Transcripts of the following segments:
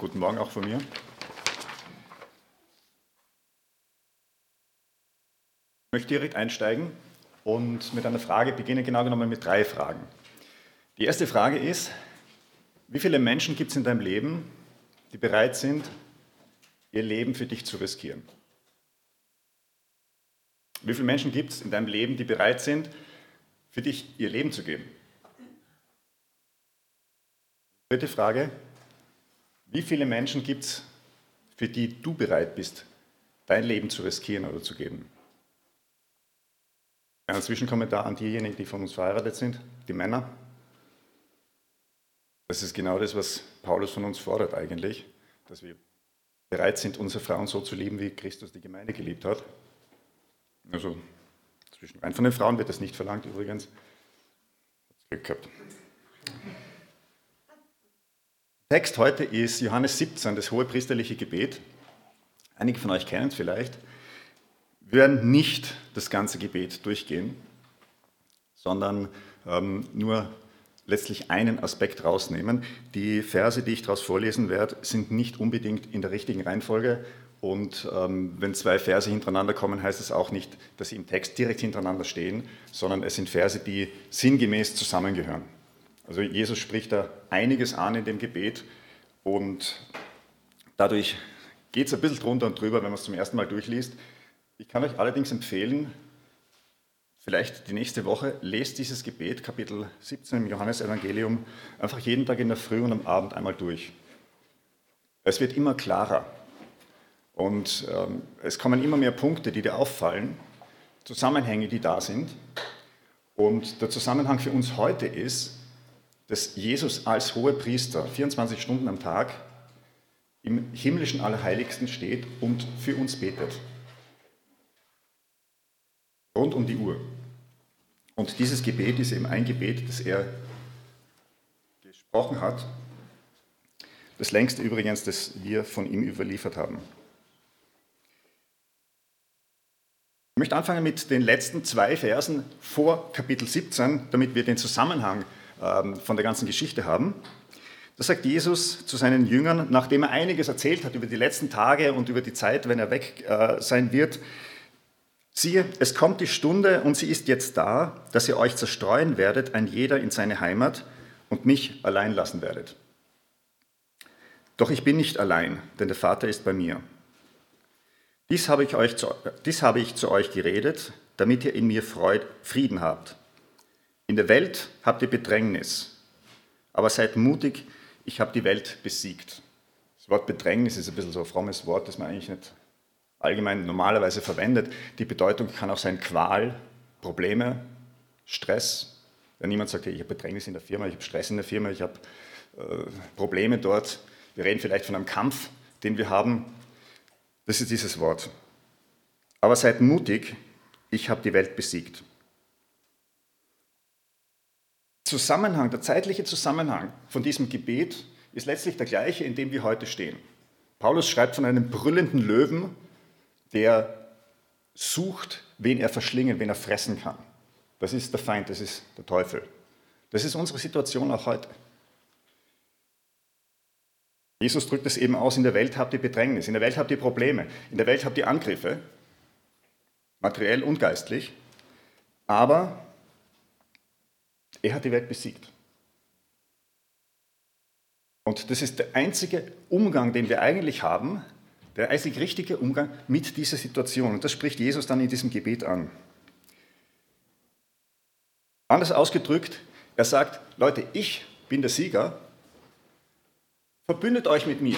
guten Morgen auch von mir. Ich möchte direkt einsteigen und mit einer Frage beginnen, genau genommen mit drei Fragen. Die erste Frage ist, wie viele Menschen gibt es in deinem Leben, die bereit sind, ihr Leben für dich zu riskieren? Wie viele Menschen gibt es in deinem Leben, die bereit sind, für dich ihr Leben zu geben? Dritte Frage, wie viele Menschen gibt es, für die du bereit bist, dein Leben zu riskieren oder zu geben? Ein Zwischenkommentar an diejenigen, die von uns verheiratet sind, die Männer. Das ist genau das, was Paulus von uns fordert eigentlich, dass wir bereit sind, unsere Frauen so zu lieben, wie Christus die Gemeinde geliebt hat. Also zwischen ein von den Frauen wird das nicht verlangt übrigens. Glück gehabt. Text heute ist Johannes 17, das hohe priesterliche Gebet. Einige von euch kennen es vielleicht. Wir werden nicht das ganze Gebet durchgehen, sondern ähm, nur letztlich einen Aspekt rausnehmen. Die Verse, die ich daraus vorlesen werde, sind nicht unbedingt in der richtigen Reihenfolge. Und ähm, wenn zwei Verse hintereinander kommen, heißt es auch nicht, dass sie im Text direkt hintereinander stehen, sondern es sind Verse, die sinngemäß zusammengehören. Also Jesus spricht da einiges an in dem Gebet und dadurch geht es ein bisschen drunter und drüber, wenn man es zum ersten Mal durchliest. Ich kann euch allerdings empfehlen, vielleicht die nächste Woche, lest dieses Gebet, Kapitel 17 im Johannesevangelium, einfach jeden Tag in der Früh und am Abend einmal durch. Es wird immer klarer und ähm, es kommen immer mehr Punkte, die dir auffallen, Zusammenhänge, die da sind. Und der Zusammenhang für uns heute ist, dass Jesus als hoher Priester 24 Stunden am Tag im himmlischen Allerheiligsten steht und für uns betet. Rund um die Uhr. Und dieses Gebet ist eben ein Gebet, das er gesprochen hat. Das längste übrigens, das wir von ihm überliefert haben. Ich möchte anfangen mit den letzten zwei Versen vor Kapitel 17, damit wir den Zusammenhang von der ganzen Geschichte haben. Da sagt Jesus zu seinen Jüngern, nachdem er einiges erzählt hat über die letzten Tage und über die Zeit, wenn er weg äh, sein wird, siehe, es kommt die Stunde und sie ist jetzt da, dass ihr euch zerstreuen werdet, ein jeder in seine Heimat und mich allein lassen werdet. Doch ich bin nicht allein, denn der Vater ist bei mir. Dies habe ich, euch zu, dies habe ich zu euch geredet, damit ihr in mir Freud, Frieden habt. In der Welt habt ihr Bedrängnis, aber seid mutig, ich habe die Welt besiegt. Das Wort Bedrängnis ist ein bisschen so ein frommes Wort, das man eigentlich nicht allgemein normalerweise verwendet. Die Bedeutung kann auch sein Qual, Probleme, Stress. Wenn niemand sagt, ich habe Bedrängnis in der Firma, ich habe Stress in der Firma, ich habe äh, Probleme dort. Wir reden vielleicht von einem Kampf, den wir haben. Das ist dieses Wort. Aber seid mutig, ich habe die Welt besiegt. Zusammenhang, der zeitliche Zusammenhang von diesem Gebet ist letztlich der gleiche, in dem wir heute stehen. Paulus schreibt von einem brüllenden Löwen, der sucht, wen er verschlingen, wen er fressen kann. Das ist der Feind, das ist der Teufel. Das ist unsere Situation auch heute. Jesus drückt es eben aus, in der Welt habt ihr Bedrängnis, in der Welt habt ihr Probleme, in der Welt habt ihr Angriffe, materiell und geistlich, aber er hat die Welt besiegt. Und das ist der einzige Umgang, den wir eigentlich haben, der einzig richtige Umgang mit dieser Situation. Und das spricht Jesus dann in diesem Gebet an. Anders ausgedrückt, er sagt, Leute, ich bin der Sieger, verbündet euch mit mir,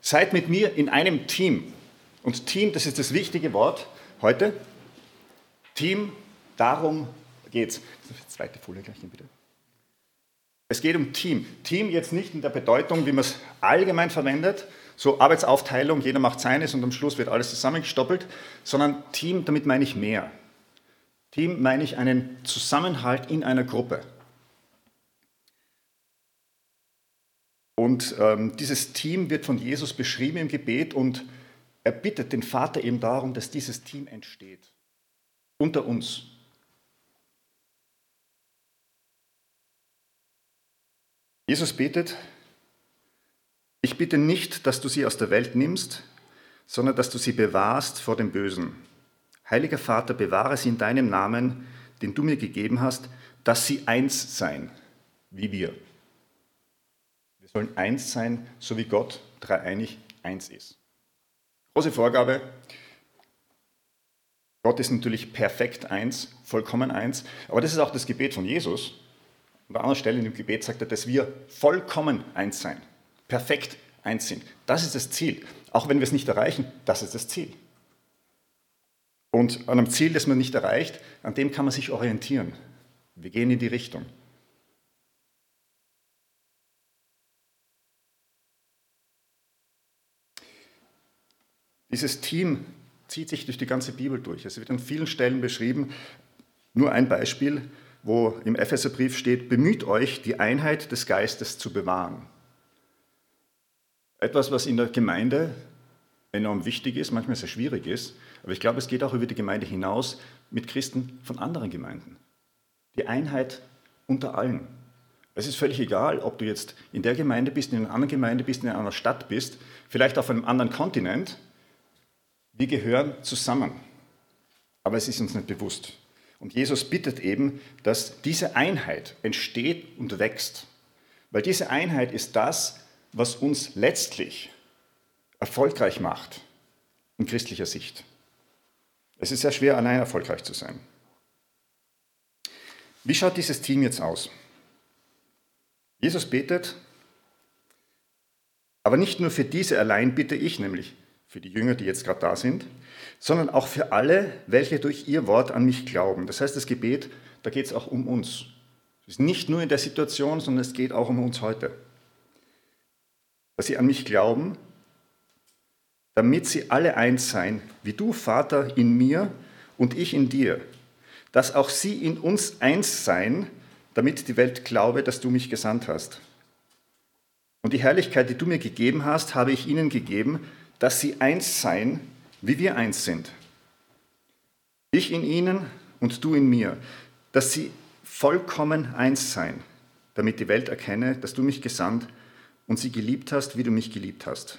seid mit mir in einem Team. Und Team, das ist das wichtige Wort heute. Team, darum geht's. Zweite Folie gleich bitte. Es geht um Team. Team jetzt nicht in der Bedeutung, wie man es allgemein verwendet, so Arbeitsaufteilung, jeder macht seines und am Schluss wird alles zusammengestoppelt, sondern Team, damit meine ich mehr. Team meine ich einen Zusammenhalt in einer Gruppe. Und ähm, dieses Team wird von Jesus beschrieben im Gebet und er bittet den Vater eben darum, dass dieses Team entsteht. Unter uns. Jesus betet, Ich bitte nicht, dass du sie aus der Welt nimmst, sondern dass du sie bewahrst vor dem Bösen. Heiliger Vater, bewahre sie in deinem Namen, den du mir gegeben hast, dass sie eins sein, wie wir. Wir sollen eins sein, so wie Gott dreieinig eins ist. Große Vorgabe. Gott ist natürlich perfekt eins, vollkommen eins, aber das ist auch das Gebet von Jesus. An einer Stelle dem Gebet sagt er, dass wir vollkommen eins sein, perfekt eins sind. Das ist das Ziel. Auch wenn wir es nicht erreichen, das ist das Ziel. Und an einem Ziel, das man nicht erreicht, an dem kann man sich orientieren. Wir gehen in die Richtung. Dieses Team zieht sich durch die ganze Bibel durch. Es wird an vielen Stellen beschrieben. Nur ein Beispiel, wo im Epheserbrief steht, bemüht euch, die Einheit des Geistes zu bewahren. Etwas, was in der Gemeinde enorm wichtig ist, manchmal sehr schwierig ist, aber ich glaube, es geht auch über die Gemeinde hinaus mit Christen von anderen Gemeinden. Die Einheit unter allen. Es ist völlig egal, ob du jetzt in der Gemeinde bist, in einer anderen Gemeinde bist, in einer Stadt bist, vielleicht auf einem anderen Kontinent. Wir gehören zusammen. Aber es ist uns nicht bewusst. Und Jesus bittet eben, dass diese Einheit entsteht und wächst. Weil diese Einheit ist das, was uns letztlich erfolgreich macht in christlicher Sicht. Es ist sehr schwer, allein erfolgreich zu sein. Wie schaut dieses Team jetzt aus? Jesus betet, aber nicht nur für diese allein bitte ich, nämlich für die Jünger, die jetzt gerade da sind, sondern auch für alle, welche durch ihr Wort an mich glauben. Das heißt, das Gebet, da geht es auch um uns. Es ist nicht nur in der Situation, sondern es geht auch um uns heute dass sie an mich glauben, damit sie alle eins seien, wie du, Vater, in mir und ich in dir, dass auch sie in uns eins seien, damit die Welt glaube, dass du mich gesandt hast. Und die Herrlichkeit, die du mir gegeben hast, habe ich ihnen gegeben, dass sie eins seien, wie wir eins sind. Ich in ihnen und du in mir, dass sie vollkommen eins seien, damit die Welt erkenne, dass du mich gesandt und sie geliebt hast, wie du mich geliebt hast.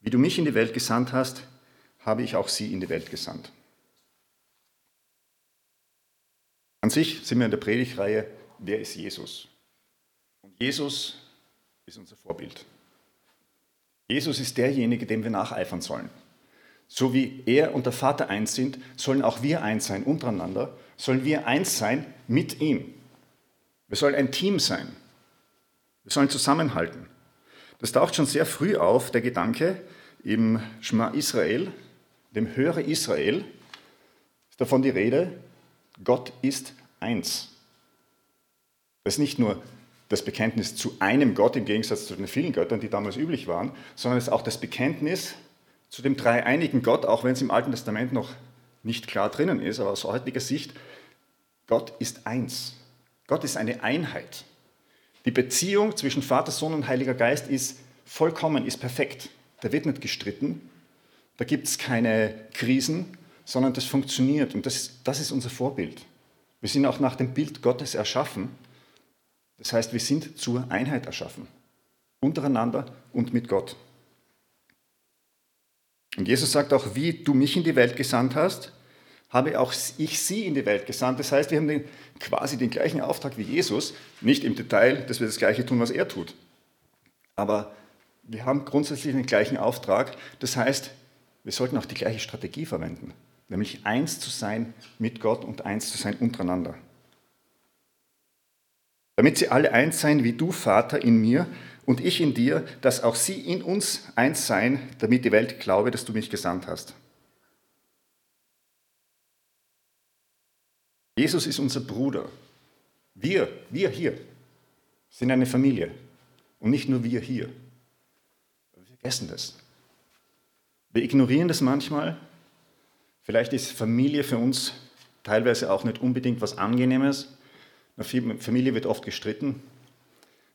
Wie du mich in die Welt gesandt hast, habe ich auch sie in die Welt gesandt. An sich sind wir in der Predigreihe, wer ist Jesus? Und Jesus ist unser Vorbild. Jesus ist derjenige, dem wir nacheifern sollen. So wie er und der Vater eins sind, sollen auch wir eins sein untereinander, sollen wir eins sein mit ihm. Wir sollen ein Team sein. Wir sollen zusammenhalten. Das taucht schon sehr früh auf, der Gedanke im Schma Israel, dem Höre Israel, ist davon die Rede, Gott ist eins. Das ist nicht nur das Bekenntnis zu einem Gott im Gegensatz zu den vielen Göttern, die damals üblich waren, sondern es ist auch das Bekenntnis zu dem dreieinigen Gott, auch wenn es im Alten Testament noch nicht klar drinnen ist, aber aus heutiger Sicht, Gott ist eins. Gott ist eine Einheit. Die Beziehung zwischen Vater, Sohn und Heiliger Geist ist vollkommen, ist perfekt. Da wird nicht gestritten, da gibt es keine Krisen, sondern das funktioniert und das, das ist unser Vorbild. Wir sind auch nach dem Bild Gottes erschaffen. Das heißt, wir sind zur Einheit erschaffen, untereinander und mit Gott. Und Jesus sagt auch, wie du mich in die Welt gesandt hast, habe auch ich sie in die Welt gesandt. Das heißt, wir haben den, quasi den gleichen Auftrag wie Jesus, nicht im Detail, dass wir das Gleiche tun, was er tut. Aber wir haben grundsätzlich den gleichen Auftrag. Das heißt, wir sollten auch die gleiche Strategie verwenden, nämlich eins zu sein mit Gott und eins zu sein untereinander. Damit sie alle eins sein, wie du, Vater, in mir und ich in dir, dass auch sie in uns eins sein, damit die Welt glaube, dass du mich gesandt hast. Jesus ist unser Bruder. Wir, wir hier, sind eine Familie. Und nicht nur wir hier. Wir vergessen das. Wir ignorieren das manchmal. Vielleicht ist Familie für uns teilweise auch nicht unbedingt was Angenehmes. Familie wird oft gestritten.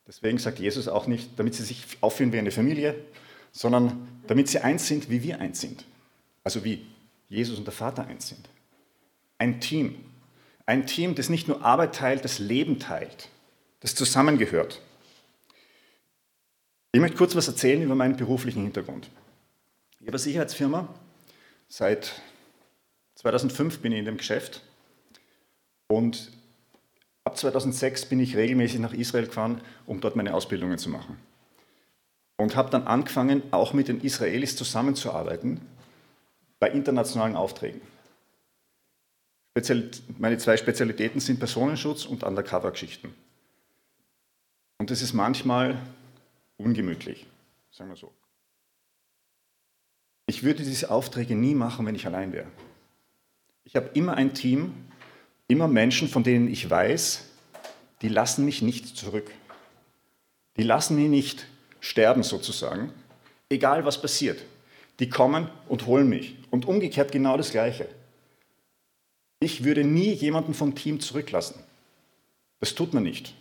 Deswegen sagt Jesus auch nicht, damit sie sich aufführen wie eine Familie, sondern damit sie eins sind, wie wir eins sind. Also wie Jesus und der Vater eins sind. Ein Team, ein Team, das nicht nur Arbeit teilt, das Leben teilt, das zusammengehört. Ich möchte kurz was erzählen über meinen beruflichen Hintergrund. Ich habe eine Sicherheitsfirma. Seit 2005 bin ich in dem Geschäft. Und ab 2006 bin ich regelmäßig nach Israel gefahren, um dort meine Ausbildungen zu machen. Und habe dann angefangen, auch mit den Israelis zusammenzuarbeiten bei internationalen Aufträgen. Meine zwei Spezialitäten sind Personenschutz und Undercover-Geschichten. Und das ist manchmal ungemütlich, sagen wir so. Ich würde diese Aufträge nie machen, wenn ich allein wäre. Ich habe immer ein Team, immer Menschen, von denen ich weiß, die lassen mich nicht zurück. Die lassen mich nicht sterben sozusagen, egal was passiert. Die kommen und holen mich. Und umgekehrt genau das Gleiche. Ich würde nie jemanden vom Team zurücklassen. Das tut man nicht.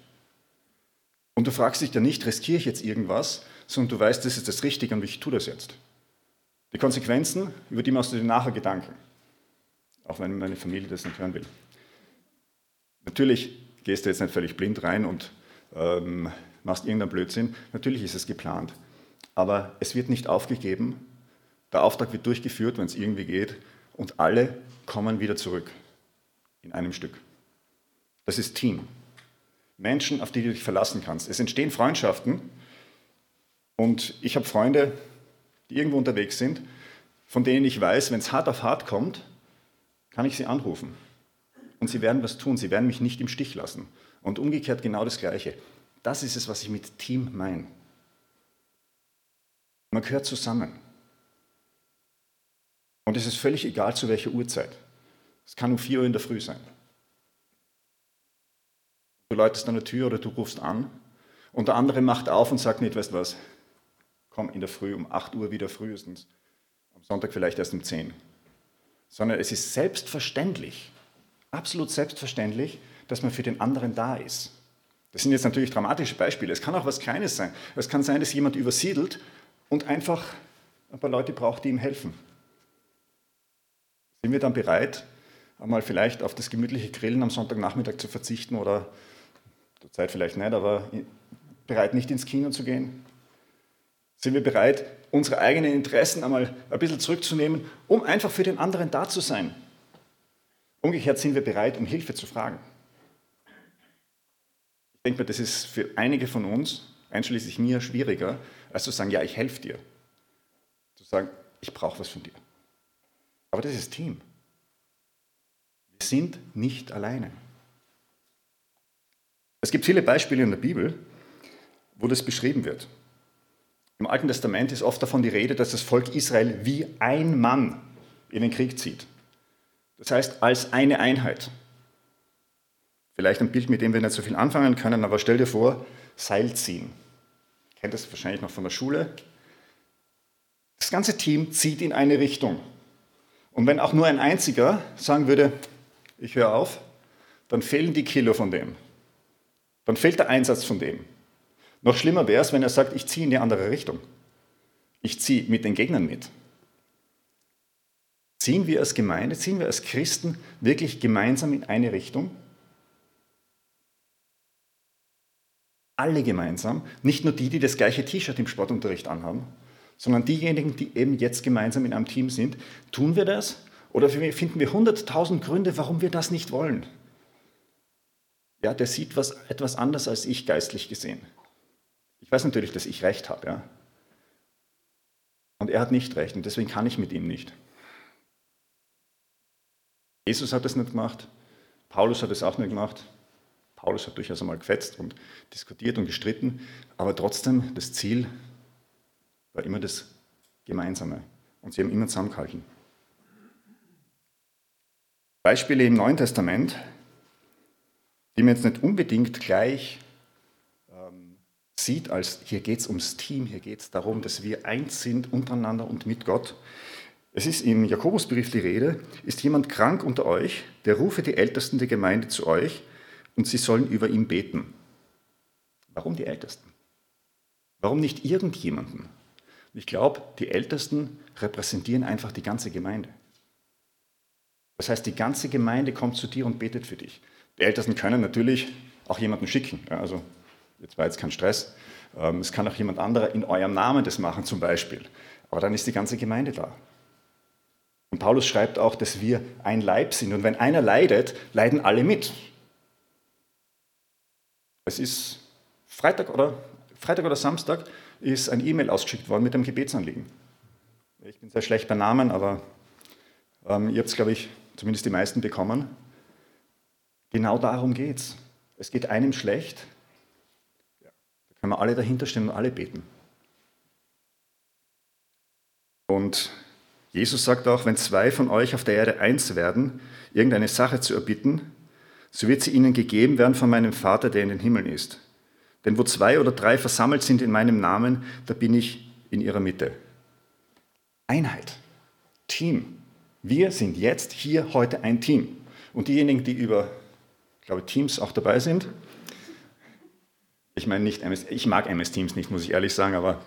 Und du fragst dich ja nicht, riskiere ich jetzt irgendwas, sondern du weißt, das ist das Richtige und ich tue das jetzt. Die Konsequenzen, über die machst du dir nachher Gedanken. Auch wenn meine Familie das nicht hören will. Natürlich gehst du jetzt nicht völlig blind rein und ähm, machst irgendeinen Blödsinn. Natürlich ist es geplant. Aber es wird nicht aufgegeben. Der Auftrag wird durchgeführt, wenn es irgendwie geht. Und alle kommen wieder zurück in einem Stück. Das ist Team. Menschen, auf die du dich verlassen kannst. Es entstehen Freundschaften und ich habe Freunde, die irgendwo unterwegs sind, von denen ich weiß, wenn es hart auf hart kommt, kann ich sie anrufen. Und sie werden was tun, sie werden mich nicht im Stich lassen. Und umgekehrt genau das Gleiche. Das ist es, was ich mit Team meine. Man gehört zusammen. Und es ist völlig egal, zu welcher Uhrzeit. Es kann um 4 Uhr in der Früh sein. Du läutest an der Tür oder du rufst an und der andere macht auf und sagt nicht, weißt du was, komm in der Früh um 8 Uhr wieder frühestens, am Sonntag vielleicht erst um 10. Sondern es ist selbstverständlich, absolut selbstverständlich, dass man für den anderen da ist. Das sind jetzt natürlich dramatische Beispiele. Es kann auch was Kleines sein. Es kann sein, dass jemand übersiedelt und einfach ein paar Leute braucht, die ihm helfen. Sind wir dann bereit, einmal vielleicht auf das gemütliche Grillen am Sonntagnachmittag zu verzichten oder Zurzeit vielleicht nicht, aber bereit, nicht ins Kino zu gehen? Sind wir bereit, unsere eigenen Interessen einmal ein bisschen zurückzunehmen, um einfach für den anderen da zu sein? Umgekehrt sind wir bereit, um Hilfe zu fragen. Ich denke mir, das ist für einige von uns, einschließlich mir, schwieriger, als zu sagen, ja, ich helfe dir. Zu sagen, ich brauche was von dir. Aber das ist Team. Wir sind nicht alleine. Es gibt viele Beispiele in der Bibel, wo das beschrieben wird. Im Alten Testament ist oft davon die Rede, dass das Volk Israel wie ein Mann in den Krieg zieht. Das heißt, als eine Einheit. Vielleicht ein Bild, mit dem wir nicht so viel anfangen können, aber stell dir vor, Seil ziehen. Kennt das wahrscheinlich noch von der Schule. Das ganze Team zieht in eine Richtung. Und wenn auch nur ein einziger sagen würde, ich höre auf, dann fehlen die Kilo von dem. Dann fehlt der Einsatz von dem. Noch schlimmer wäre es, wenn er sagt, ich ziehe in die andere Richtung. Ich ziehe mit den Gegnern mit. Ziehen wir als Gemeinde, ziehen wir als Christen wirklich gemeinsam in eine Richtung? Alle gemeinsam, nicht nur die, die das gleiche T-Shirt im Sportunterricht anhaben, sondern diejenigen, die eben jetzt gemeinsam in einem Team sind. Tun wir das? Oder finden wir hunderttausend Gründe, warum wir das nicht wollen? ja, der sieht was, etwas anders als ich geistlich gesehen. Ich weiß natürlich, dass ich recht habe, ja. Und er hat nicht recht und deswegen kann ich mit ihm nicht. Jesus hat es nicht gemacht, Paulus hat es auch nicht gemacht. Paulus hat durchaus einmal gefetzt und diskutiert und gestritten, aber trotzdem das Ziel war immer das Gemeinsame und sie haben immer zusammengehalten. Beispiele im Neuen Testament die man jetzt nicht unbedingt gleich ähm, sieht, als hier geht es ums Team, hier geht es darum, dass wir eins sind untereinander und mit Gott. Es ist im Jakobusbrief die Rede, ist jemand krank unter euch, der rufe die Ältesten der Gemeinde zu euch und sie sollen über ihn beten. Warum die Ältesten? Warum nicht irgendjemanden? Ich glaube, die Ältesten repräsentieren einfach die ganze Gemeinde. Das heißt, die ganze Gemeinde kommt zu dir und betet für dich. Die Ältesten können natürlich auch jemanden schicken. Also Jetzt war jetzt kein Stress. Ähm, es kann auch jemand anderer in eurem Namen das machen zum Beispiel. Aber dann ist die ganze Gemeinde da. Und Paulus schreibt auch, dass wir ein Leib sind. Und wenn einer leidet, leiden alle mit. Es ist Freitag oder, Freitag oder Samstag ist ein E-Mail ausgeschickt worden mit einem Gebetsanliegen. Ich bin sehr schlecht bei Namen, aber ähm, ihr habt es, glaube ich, zumindest die meisten bekommen. Genau darum geht es. Es geht einem schlecht, da können wir alle dahinter stehen und alle beten. Und Jesus sagt auch, wenn zwei von euch auf der Erde eins werden, irgendeine Sache zu erbitten, so wird sie ihnen gegeben werden von meinem Vater, der in den Himmeln ist. Denn wo zwei oder drei versammelt sind in meinem Namen, da bin ich in ihrer Mitte. Einheit, Team. Wir sind jetzt hier heute ein Team. Und diejenigen, die über, ich glaube, Teams auch dabei sind, ich meine nicht MS, ich mag MS Teams nicht, muss ich ehrlich sagen, aber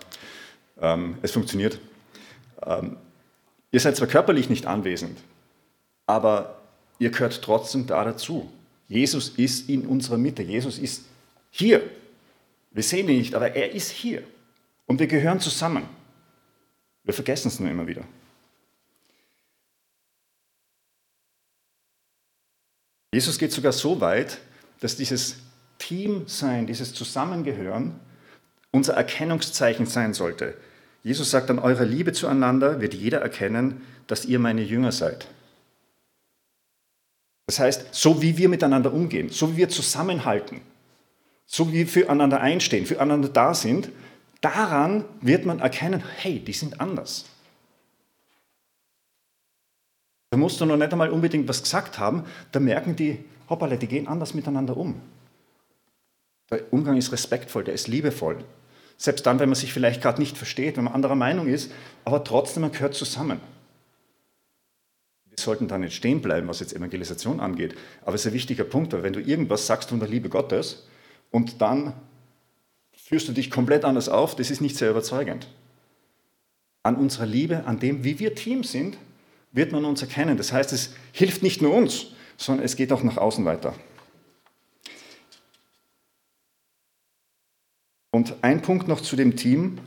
ähm, es funktioniert. Ähm, ihr seid zwar körperlich nicht anwesend, aber ihr gehört trotzdem da dazu. Jesus ist in unserer Mitte. Jesus ist hier. Wir sehen ihn nicht, aber er ist hier. Und wir gehören zusammen. Wir vergessen es nur immer wieder. Jesus geht sogar so weit, dass dieses Teamsein, dieses Zusammengehören unser Erkennungszeichen sein sollte. Jesus sagt, an eurer Liebe zueinander wird jeder erkennen, dass ihr meine Jünger seid. Das heißt, so wie wir miteinander umgehen, so wie wir zusammenhalten, so wie wir füreinander einstehen, füreinander da sind, daran wird man erkennen, hey, die sind anders. Da musst du noch nicht einmal unbedingt was gesagt haben, da merken die, hoppala, die gehen anders miteinander um. Der Umgang ist respektvoll, der ist liebevoll. Selbst dann, wenn man sich vielleicht gerade nicht versteht, wenn man anderer Meinung ist, aber trotzdem, man gehört zusammen. Wir sollten da nicht stehen bleiben, was jetzt Evangelisation angeht. Aber es ist ein wichtiger Punkt, weil wenn du irgendwas sagst von der Liebe Gottes und dann führst du dich komplett anders auf, das ist nicht sehr überzeugend. An unserer Liebe, an dem, wie wir Team sind, wird man uns erkennen. Das heißt, es hilft nicht nur uns, sondern es geht auch nach außen weiter. Und ein Punkt noch zu dem Team.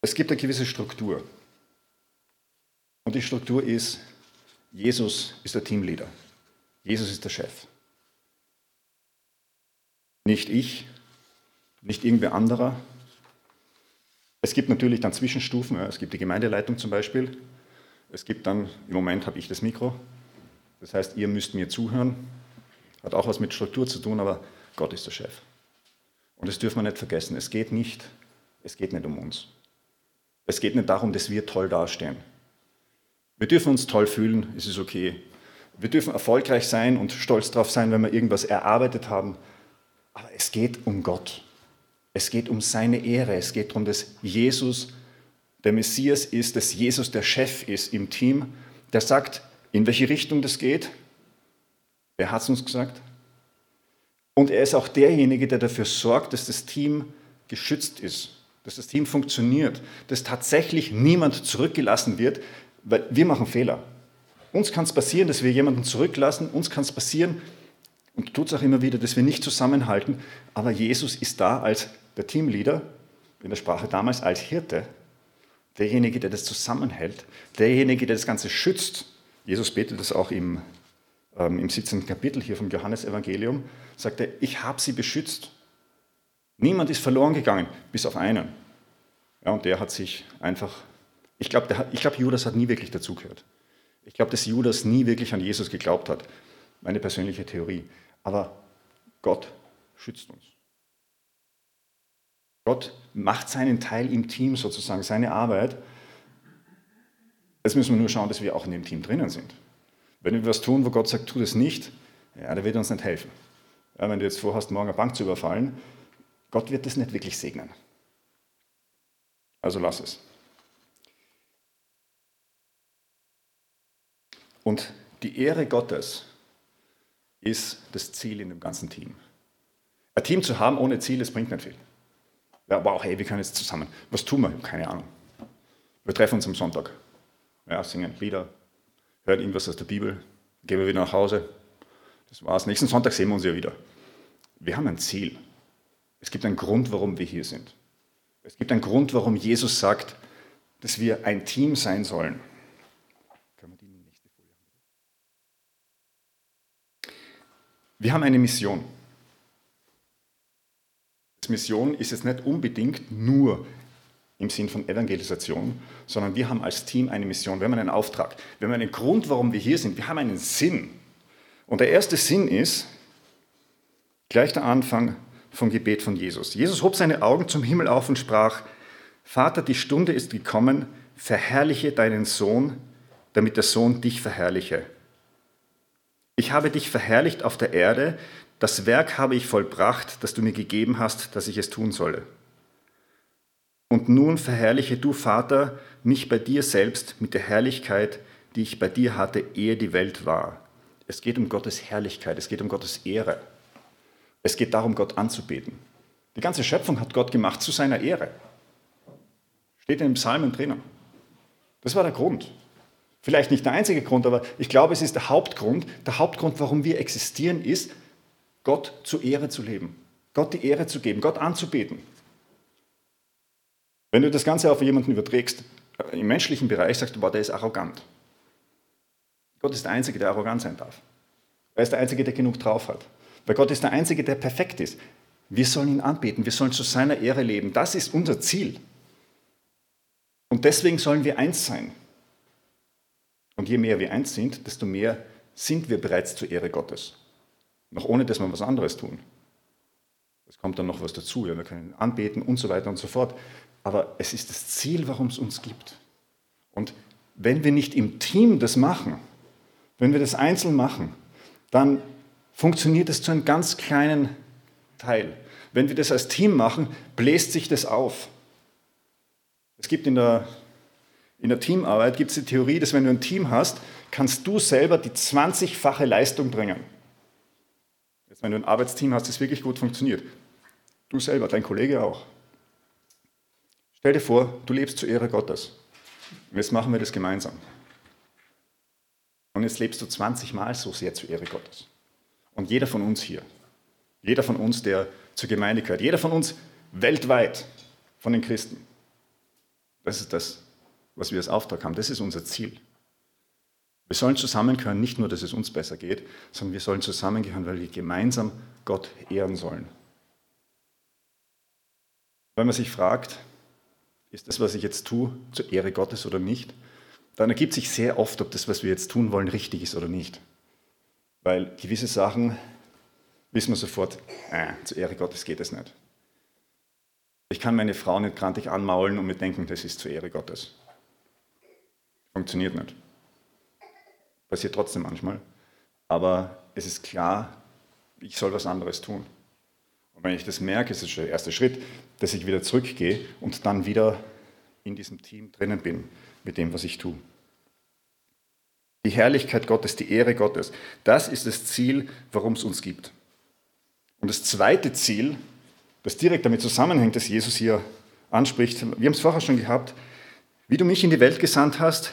Es gibt eine gewisse Struktur. Und die Struktur ist, Jesus ist der Teamleader. Jesus ist der Chef. Nicht ich, nicht irgendwer anderer. Es gibt natürlich dann Zwischenstufen. Es gibt die Gemeindeleitung zum Beispiel. Es gibt dann, im Moment habe ich das Mikro. Das heißt, ihr müsst mir zuhören. Hat auch was mit Struktur zu tun, aber Gott ist der Chef. Und das dürfen wir nicht vergessen. Es geht nicht, es geht nicht um uns. Es geht nicht darum, dass wir toll dastehen. Wir dürfen uns toll fühlen, es ist okay. Wir dürfen erfolgreich sein und stolz darauf sein, wenn wir irgendwas erarbeitet haben. Aber es geht um Gott. Es geht um seine Ehre. Es geht darum, dass Jesus der Messias ist, dass Jesus der Chef ist im Team, der sagt, in welche Richtung das geht. Wer hat es uns gesagt? Und er ist auch derjenige, der dafür sorgt, dass das Team geschützt ist, dass das Team funktioniert, dass tatsächlich niemand zurückgelassen wird, weil wir machen Fehler. Uns kann es passieren, dass wir jemanden zurücklassen, uns kann es passieren, und tut es auch immer wieder, dass wir nicht zusammenhalten, aber Jesus ist da als der Teamleader, in der Sprache damals als Hirte, derjenige, der das zusammenhält, derjenige, der das Ganze schützt. Jesus betet das auch im ähm, im 17. Kapitel hier vom Johannesevangelium, sagt er, ich habe sie beschützt. Niemand ist verloren gegangen, bis auf einen. Ja, und der hat sich einfach, ich glaube, glaub, Judas hat nie wirklich dazugehört. Ich glaube, dass Judas nie wirklich an Jesus geglaubt hat. Meine persönliche Theorie. Aber Gott schützt uns. Gott macht seinen Teil im Team sozusagen, seine Arbeit. Jetzt müssen wir nur schauen, dass wir auch in dem Team drinnen sind. Wenn wir was tun, wo Gott sagt, tu das nicht, ja, der wird uns nicht helfen. Ja, wenn du jetzt vorhast, morgen eine Bank zu überfallen, Gott wird das nicht wirklich segnen. Also lass es. Und die Ehre Gottes ist das Ziel in dem ganzen Team. Ein Team zu haben ohne Ziel, das bringt nicht viel. Ja, wow, hey, wir können jetzt zusammen. Was tun wir? Keine Ahnung. Wir treffen uns am Sonntag. Ja, singen Lieder, hören irgendwas aus der Bibel, gehen wir wieder nach Hause. Das war's. Nächsten Sonntag sehen wir uns ja wieder. wir haben ein Ziel. Es gibt einen Grund, warum wir hier sind. Es gibt einen Grund, warum Jesus sagt, dass wir ein Team sein sollen. Wir haben eine Mission. Mission ist jetzt nicht unbedingt nur im Sinn von Evangelisation, sondern wir haben als Team eine Mission, wir haben einen Auftrag, wir haben einen Grund, warum wir hier sind, wir haben einen Sinn. Und der erste Sinn ist gleich der Anfang vom Gebet von Jesus. Jesus hob seine Augen zum Himmel auf und sprach, Vater, die Stunde ist gekommen, verherrliche deinen Sohn, damit der Sohn dich verherrliche. Ich habe dich verherrlicht auf der Erde, das Werk habe ich vollbracht, das du mir gegeben hast, dass ich es tun solle. Und nun verherrliche du, Vater, mich bei dir selbst mit der Herrlichkeit, die ich bei dir hatte, ehe die Welt war. Es geht um Gottes Herrlichkeit, es geht um Gottes Ehre. Es geht darum, Gott anzubeten. Die ganze Schöpfung hat Gott gemacht zu seiner Ehre. Steht in den Psalmen drinnen. Das war der Grund. Vielleicht nicht der einzige Grund, aber ich glaube, es ist der Hauptgrund. Der Hauptgrund, warum wir existieren, ist, Gott zur Ehre zu leben. Gott die Ehre zu geben, Gott anzubeten. Wenn du das Ganze auf jemanden überträgst, äh, im menschlichen Bereich sagst du, boah, der ist arrogant. Gott ist der Einzige, der arrogant sein darf. Er ist der Einzige, der genug drauf hat. Weil Gott ist der Einzige, der perfekt ist. Wir sollen ihn anbeten, wir sollen zu seiner Ehre leben. Das ist unser Ziel. Und deswegen sollen wir eins sein. Und je mehr wir eins sind, desto mehr sind wir bereits zur Ehre Gottes. Noch ohne, dass wir was anderes tun. Es kommt dann noch was dazu. Ja, wir können anbeten und so weiter und so fort. Aber es ist das Ziel, warum es uns gibt. Und wenn wir nicht im Team das machen, wenn wir das einzeln machen, dann funktioniert es zu einem ganz kleinen Teil. Wenn wir das als Team machen, bläst sich das auf. Es gibt in der, in der Teamarbeit gibt es die Theorie, dass wenn du ein Team hast, kannst du selber die 20-fache Leistung bringen. Jetzt, wenn du ein Arbeitsteam hast, das wirklich gut funktioniert. Du selber, dein Kollege auch. Stell dir vor, du lebst zur Ehre Gottes. Jetzt machen wir das gemeinsam. Und jetzt lebst du 20 Mal so sehr zur Ehre Gottes. Und jeder von uns hier, jeder von uns, der zur Gemeinde gehört, jeder von uns weltweit von den Christen, das ist das, was wir als Auftrag haben. Das ist unser Ziel. Wir sollen zusammengehören, nicht nur, dass es uns besser geht, sondern wir sollen zusammengehören, weil wir gemeinsam Gott ehren sollen. Wenn man sich fragt, ist das, was ich jetzt tue, zur Ehre Gottes oder nicht, dann ergibt sich sehr oft, ob das, was wir jetzt tun wollen, richtig ist oder nicht. Weil gewisse Sachen wissen wir sofort, äh, zur Ehre Gottes geht es nicht. Ich kann meine Frau nicht grantig anmaulen und mir denken, das ist zur Ehre Gottes. Funktioniert nicht. Passiert trotzdem manchmal. Aber es ist klar, ich soll was anderes tun. Wenn ich das merke, ist schon der erste Schritt, dass ich wieder zurückgehe und dann wieder in diesem Team drinnen bin mit dem, was ich tue. Die Herrlichkeit Gottes, die Ehre Gottes, das ist das Ziel, warum es uns gibt. Und das zweite Ziel, das direkt damit zusammenhängt, das Jesus hier anspricht. Wir haben es vorher schon gehabt. Wie du mich in die Welt gesandt hast,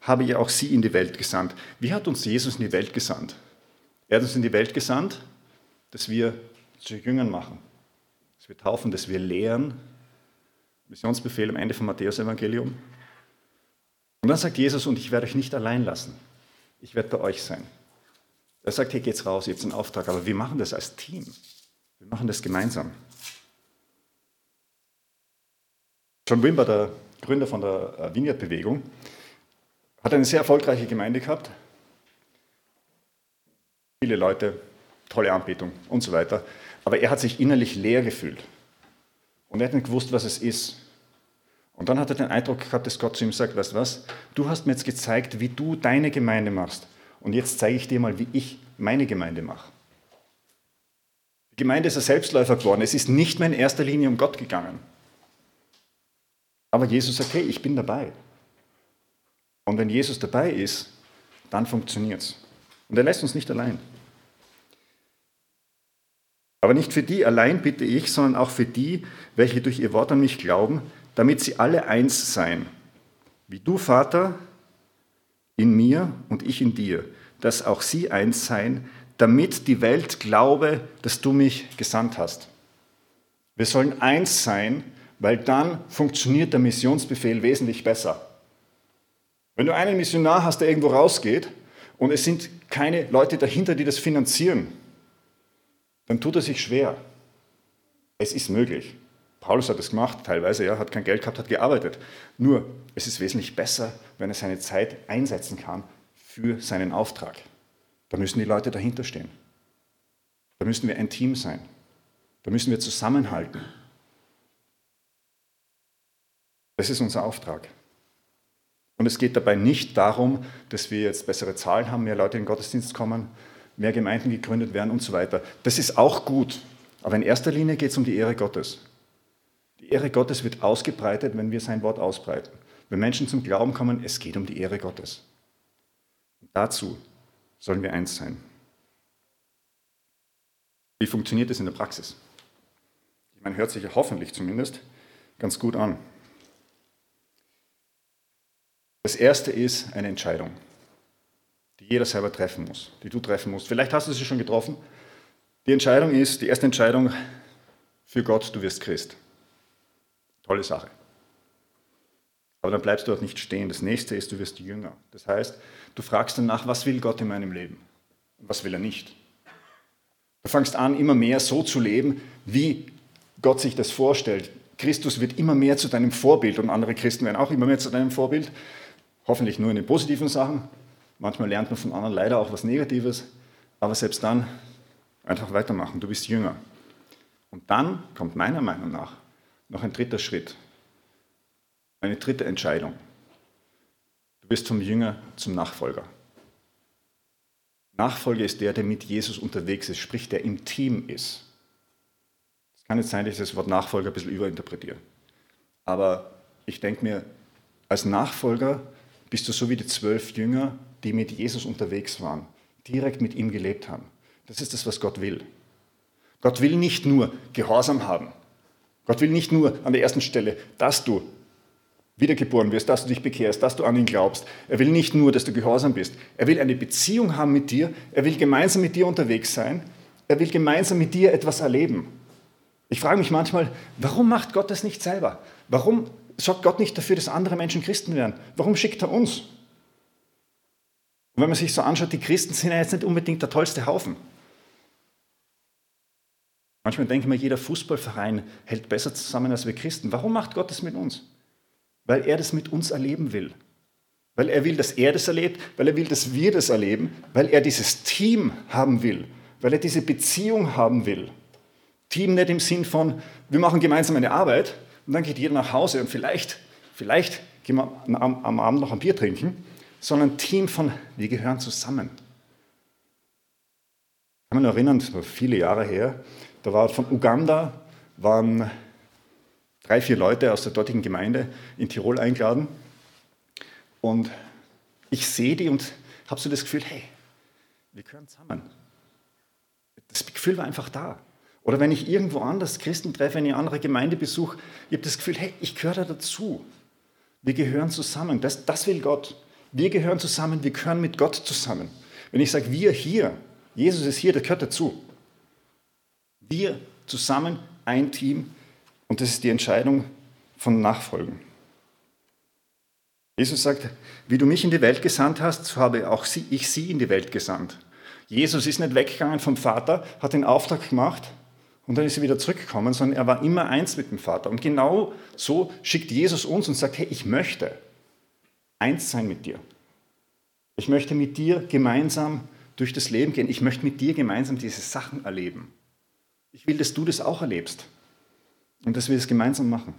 habe ich auch sie in die Welt gesandt. Wie hat uns Jesus in die Welt gesandt? Er hat uns in die Welt gesandt, dass wir zu Jüngern machen, dass wir taufen, dass wir lehren. Missionsbefehl am Ende vom Matthäus-Evangelium. Und dann sagt Jesus, und ich werde euch nicht allein lassen. Ich werde bei euch sein. Er sagt, hey, geht's raus, habt einen Auftrag, aber wir machen das als Team. Wir machen das gemeinsam. John Wimber, der Gründer von der äh, Vineyard-Bewegung, hat eine sehr erfolgreiche Gemeinde gehabt. Viele Leute, tolle Anbetung und so weiter. Aber er hat sich innerlich leer gefühlt. Und er hat nicht gewusst, was es ist. Und dann hat er den Eindruck gehabt, dass Gott zu ihm sagt, weißt du was, du hast mir jetzt gezeigt, wie du deine Gemeinde machst. Und jetzt zeige ich dir mal, wie ich meine Gemeinde mache. Die Gemeinde ist ein Selbstläufer geworden. Es ist nicht mehr in erster Linie um Gott gegangen. Aber Jesus sagt, hey, ich bin dabei. Und wenn Jesus dabei ist, dann funktioniert es. Und er lässt uns nicht allein. Aber nicht für die allein bitte ich, sondern auch für die, welche durch ihr Wort an mich glauben, damit sie alle eins seien. Wie du, Vater, in mir und ich in dir, dass auch sie eins seien, damit die Welt glaube, dass du mich gesandt hast. Wir sollen eins sein, weil dann funktioniert der Missionsbefehl wesentlich besser. Wenn du einen Missionar hast, der irgendwo rausgeht und es sind keine Leute dahinter, die das finanzieren, dann tut er sich schwer. Es ist möglich. Paulus hat es gemacht, teilweise, ja, hat kein Geld gehabt, hat gearbeitet. Nur, es ist wesentlich besser, wenn er seine Zeit einsetzen kann für seinen Auftrag. Da müssen die Leute dahinter stehen. Da müssen wir ein Team sein. Da müssen wir zusammenhalten. Das ist unser Auftrag. Und es geht dabei nicht darum, dass wir jetzt bessere Zahlen haben, mehr Leute in den Gottesdienst kommen, mehr Gemeinden gegründet werden und so weiter. Das ist auch gut. Aber in erster Linie geht es um die Ehre Gottes. Die Ehre Gottes wird ausgebreitet, wenn wir sein Wort ausbreiten. Wenn Menschen zum Glauben kommen, es geht um die Ehre Gottes. Und dazu sollen wir eins sein. Wie funktioniert das in der Praxis? Meine, hört sich hoffentlich zumindest ganz gut an. Das erste ist eine Entscheidung, die jeder selber treffen muss, die du treffen musst. Vielleicht hast du sie schon getroffen. Die Entscheidung ist, die erste Entscheidung für Gott, du wirst Christ. Tolle Sache. Aber dann bleibst du dort nicht stehen. Das nächste ist, du wirst Jünger. Das heißt, du fragst danach, was will Gott in meinem Leben? Was will er nicht? Du fängst an, immer mehr so zu leben, wie Gott sich das vorstellt. Christus wird immer mehr zu deinem Vorbild und andere Christen werden auch immer mehr zu deinem Vorbild. Hoffentlich nur in den positiven Sachen. Manchmal lernt man von anderen leider auch was Negatives. Aber selbst dann einfach weitermachen. Du bist Jünger. Und dann kommt meiner Meinung nach noch ein dritter Schritt. Eine dritte Entscheidung. Du bist vom Jünger zum Nachfolger. Nachfolger ist der, der mit Jesus unterwegs ist, sprich der im Team ist. Es kann jetzt sein, dass ich das Wort Nachfolger ein bisschen überinterpretiere. Aber ich denke mir, als Nachfolger bist du so wie die zwölf Jünger, die mit Jesus unterwegs waren, direkt mit ihm gelebt haben. Das ist das, was Gott will. Gott will nicht nur Gehorsam haben. Gott will nicht nur an der ersten Stelle, dass du wiedergeboren wirst, dass du dich bekehrst, dass du an ihn glaubst. Er will nicht nur, dass du gehorsam bist. Er will eine Beziehung haben mit dir. Er will gemeinsam mit dir unterwegs sein. Er will gemeinsam mit dir etwas erleben. Ich frage mich manchmal, warum macht Gott das nicht selber? Warum sorgt Gott nicht dafür, dass andere Menschen Christen werden? Warum schickt er uns? Und wenn man sich so anschaut, die Christen sind ja jetzt nicht unbedingt der tollste Haufen. Manchmal denke ich mir, jeder Fußballverein hält besser zusammen als wir Christen. Warum macht Gott das mit uns? Weil er das mit uns erleben will. Weil er will, dass er das erlebt, weil er will, dass wir das erleben, weil er dieses Team haben will, weil er diese Beziehung haben will. Team nicht im Sinn von, wir machen gemeinsam eine Arbeit, und dann geht jeder nach Hause und vielleicht, vielleicht gehen wir am, am Abend noch ein Bier trinken, sondern ein Team von, wir gehören zusammen. Ich kann mich noch erinnern, das war viele Jahre her, da war von Uganda, waren drei, vier Leute aus der dortigen Gemeinde in Tirol eingeladen. Und ich sehe die und habe so das Gefühl, hey, wir gehören zusammen. Das Gefühl war einfach da. Oder wenn ich irgendwo anders Christen treffe, eine andere Gemeinde besuche, ich habe das Gefühl, hey, ich gehöre da dazu. Wir gehören zusammen. Das, das will Gott. Wir gehören zusammen, wir gehören mit Gott zusammen. Wenn ich sage, wir hier, Jesus ist hier, der gehört dazu. Wir zusammen, ein Team, und das ist die Entscheidung von Nachfolgen. Jesus sagt, wie du mich in die Welt gesandt hast, so habe auch ich sie in die Welt gesandt. Jesus ist nicht weggegangen vom Vater, hat den Auftrag gemacht und dann ist er wieder zurückgekommen, sondern er war immer eins mit dem Vater. Und genau so schickt Jesus uns und sagt, hey, ich möchte eins sein mit dir. Ich möchte mit dir gemeinsam durch das Leben gehen. Ich möchte mit dir gemeinsam diese Sachen erleben. Ich will, dass du das auch erlebst und dass wir das gemeinsam machen.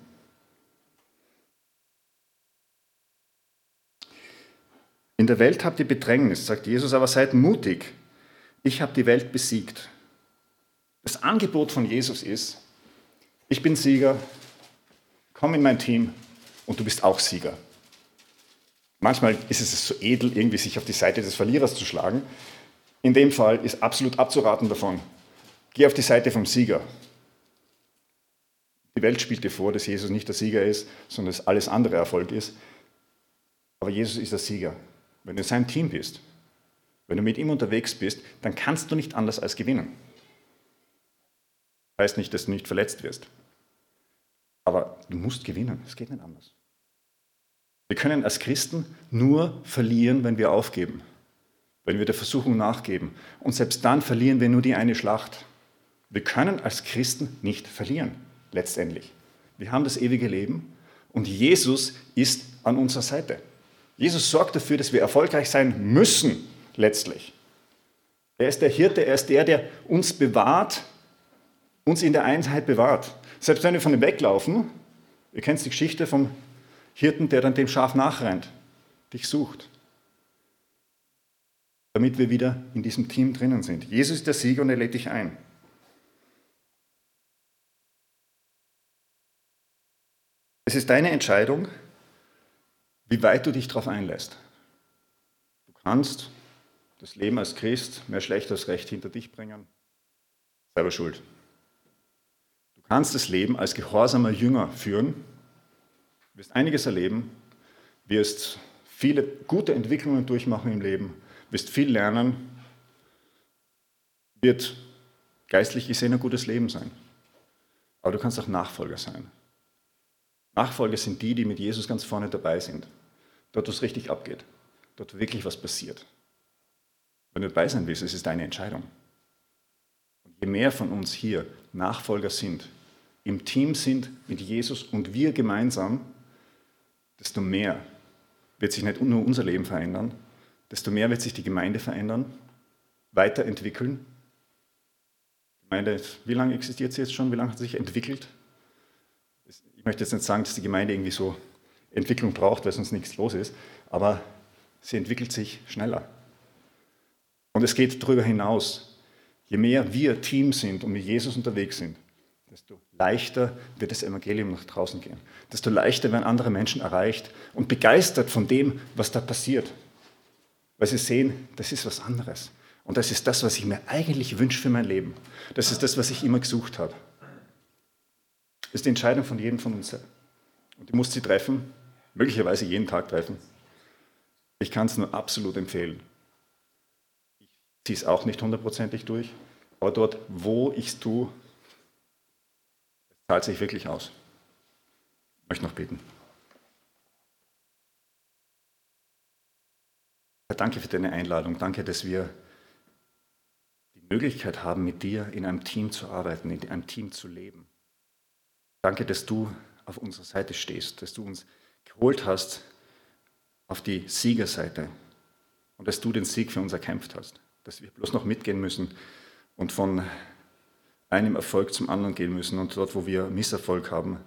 In der Welt habt ihr Bedrängnis, sagt Jesus, aber seid mutig. Ich habe die Welt besiegt. Das Angebot von Jesus ist, ich bin Sieger, komm in mein Team und du bist auch Sieger. Manchmal ist es so edel, irgendwie sich auf die Seite des Verlierers zu schlagen. In dem Fall ist absolut abzuraten davon. Geh auf die Seite vom Sieger. Die Welt spielt dir vor, dass Jesus nicht der Sieger ist, sondern dass alles andere Erfolg ist. Aber Jesus ist der Sieger. Wenn du in seinem Team bist, Wenn du mit ihm unterwegs bist, dann kannst du nicht anders als gewinnen. Das heißt nicht, dass du nicht verletzt wirst. Aber du musst gewinnen. Es geht nicht anders. Wir können als Christen nur verlieren, wenn wir aufgeben, wenn wir der Versuchung nachgeben. Und selbst dann verlieren wir nur die eine Schlacht. Wir können als Christen nicht verlieren, letztendlich. Wir haben das ewige Leben und Jesus ist an unserer Seite. Jesus sorgt dafür, dass wir erfolgreich sein müssen, letztlich. Er ist der Hirte, er ist der, der uns bewahrt, uns in der Einheit bewahrt. Selbst wenn wir von ihm weglaufen, ihr kennt die Geschichte vom Hirten, der dann dem Schaf nachrennt, dich sucht, damit wir wieder in diesem Team drinnen sind. Jesus ist der Sieger und er lädt dich ein. Es ist deine Entscheidung, wie weit du dich darauf einlässt. Du kannst das Leben als Christ mehr schlecht als recht hinter dich bringen. Selber schuld. Du kannst das Leben als gehorsamer Jünger führen, wirst einiges erleben, wirst viele gute Entwicklungen durchmachen im Leben, wirst viel lernen, wird geistlich gesehen ein gutes Leben sein. Aber du kannst auch Nachfolger sein. Nachfolger sind die, die mit Jesus ganz vorne dabei sind. Dort, wo es richtig abgeht. Dort, wo wirklich was passiert. Wenn du dabei sein willst, es ist deine Entscheidung. Und je mehr von uns hier Nachfolger sind, im Team sind mit Jesus und wir gemeinsam, desto mehr wird sich nicht nur unser Leben verändern, desto mehr wird sich die Gemeinde verändern, weiterentwickeln. Gemeinde, wie lange existiert sie jetzt schon? Wie lange hat sie sich entwickelt? Ich möchte jetzt nicht sagen, dass die Gemeinde irgendwie so Entwicklung braucht, weil sonst nichts los ist, aber sie entwickelt sich schneller. Und es geht darüber hinaus. Je mehr wir Team sind und mit Jesus unterwegs sind, desto leichter wird das Evangelium nach draußen gehen. Desto leichter werden andere Menschen erreicht und begeistert von dem, was da passiert. Weil sie sehen, das ist was anderes. Und das ist das, was ich mir eigentlich wünsche für mein Leben. Das ist das, was ich immer gesucht habe. Das ist die Entscheidung von jedem von uns. Und du musst sie treffen, möglicherweise jeden Tag treffen. Ich kann es nur absolut empfehlen. Ich ziehe es auch nicht hundertprozentig durch, aber dort, wo ich es tue, zahlt sich wirklich aus. Ich möchte noch beten. Danke für deine Einladung. Danke, dass wir die Möglichkeit haben, mit dir in einem Team zu arbeiten, in einem Team zu leben. Danke, dass du auf unserer Seite stehst, dass du uns geholt hast auf die Siegerseite und dass du den Sieg für uns erkämpft hast, dass wir bloß noch mitgehen müssen und von einem Erfolg zum anderen gehen müssen und dort, wo wir Misserfolg haben,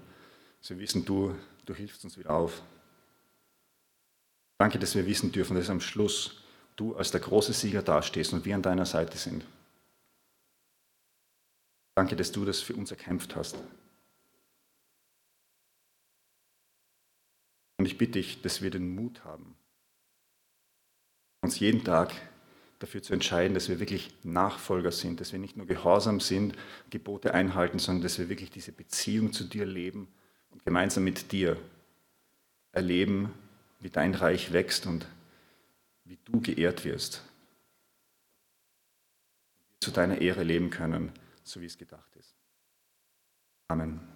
so wissen du, du hilfst uns wieder auf. Danke, dass wir wissen dürfen, dass am Schluss du als der große Sieger dastehst und wir an deiner Seite sind. Danke, dass du das für uns erkämpft hast. Und ich bitte dich, dass wir den Mut haben, uns jeden Tag dafür zu entscheiden, dass wir wirklich Nachfolger sind, dass wir nicht nur gehorsam sind, Gebote einhalten, sondern dass wir wirklich diese Beziehung zu dir leben und gemeinsam mit dir erleben, wie dein Reich wächst und wie du geehrt wirst. Zu deiner Ehre leben können, so wie es gedacht ist. Amen.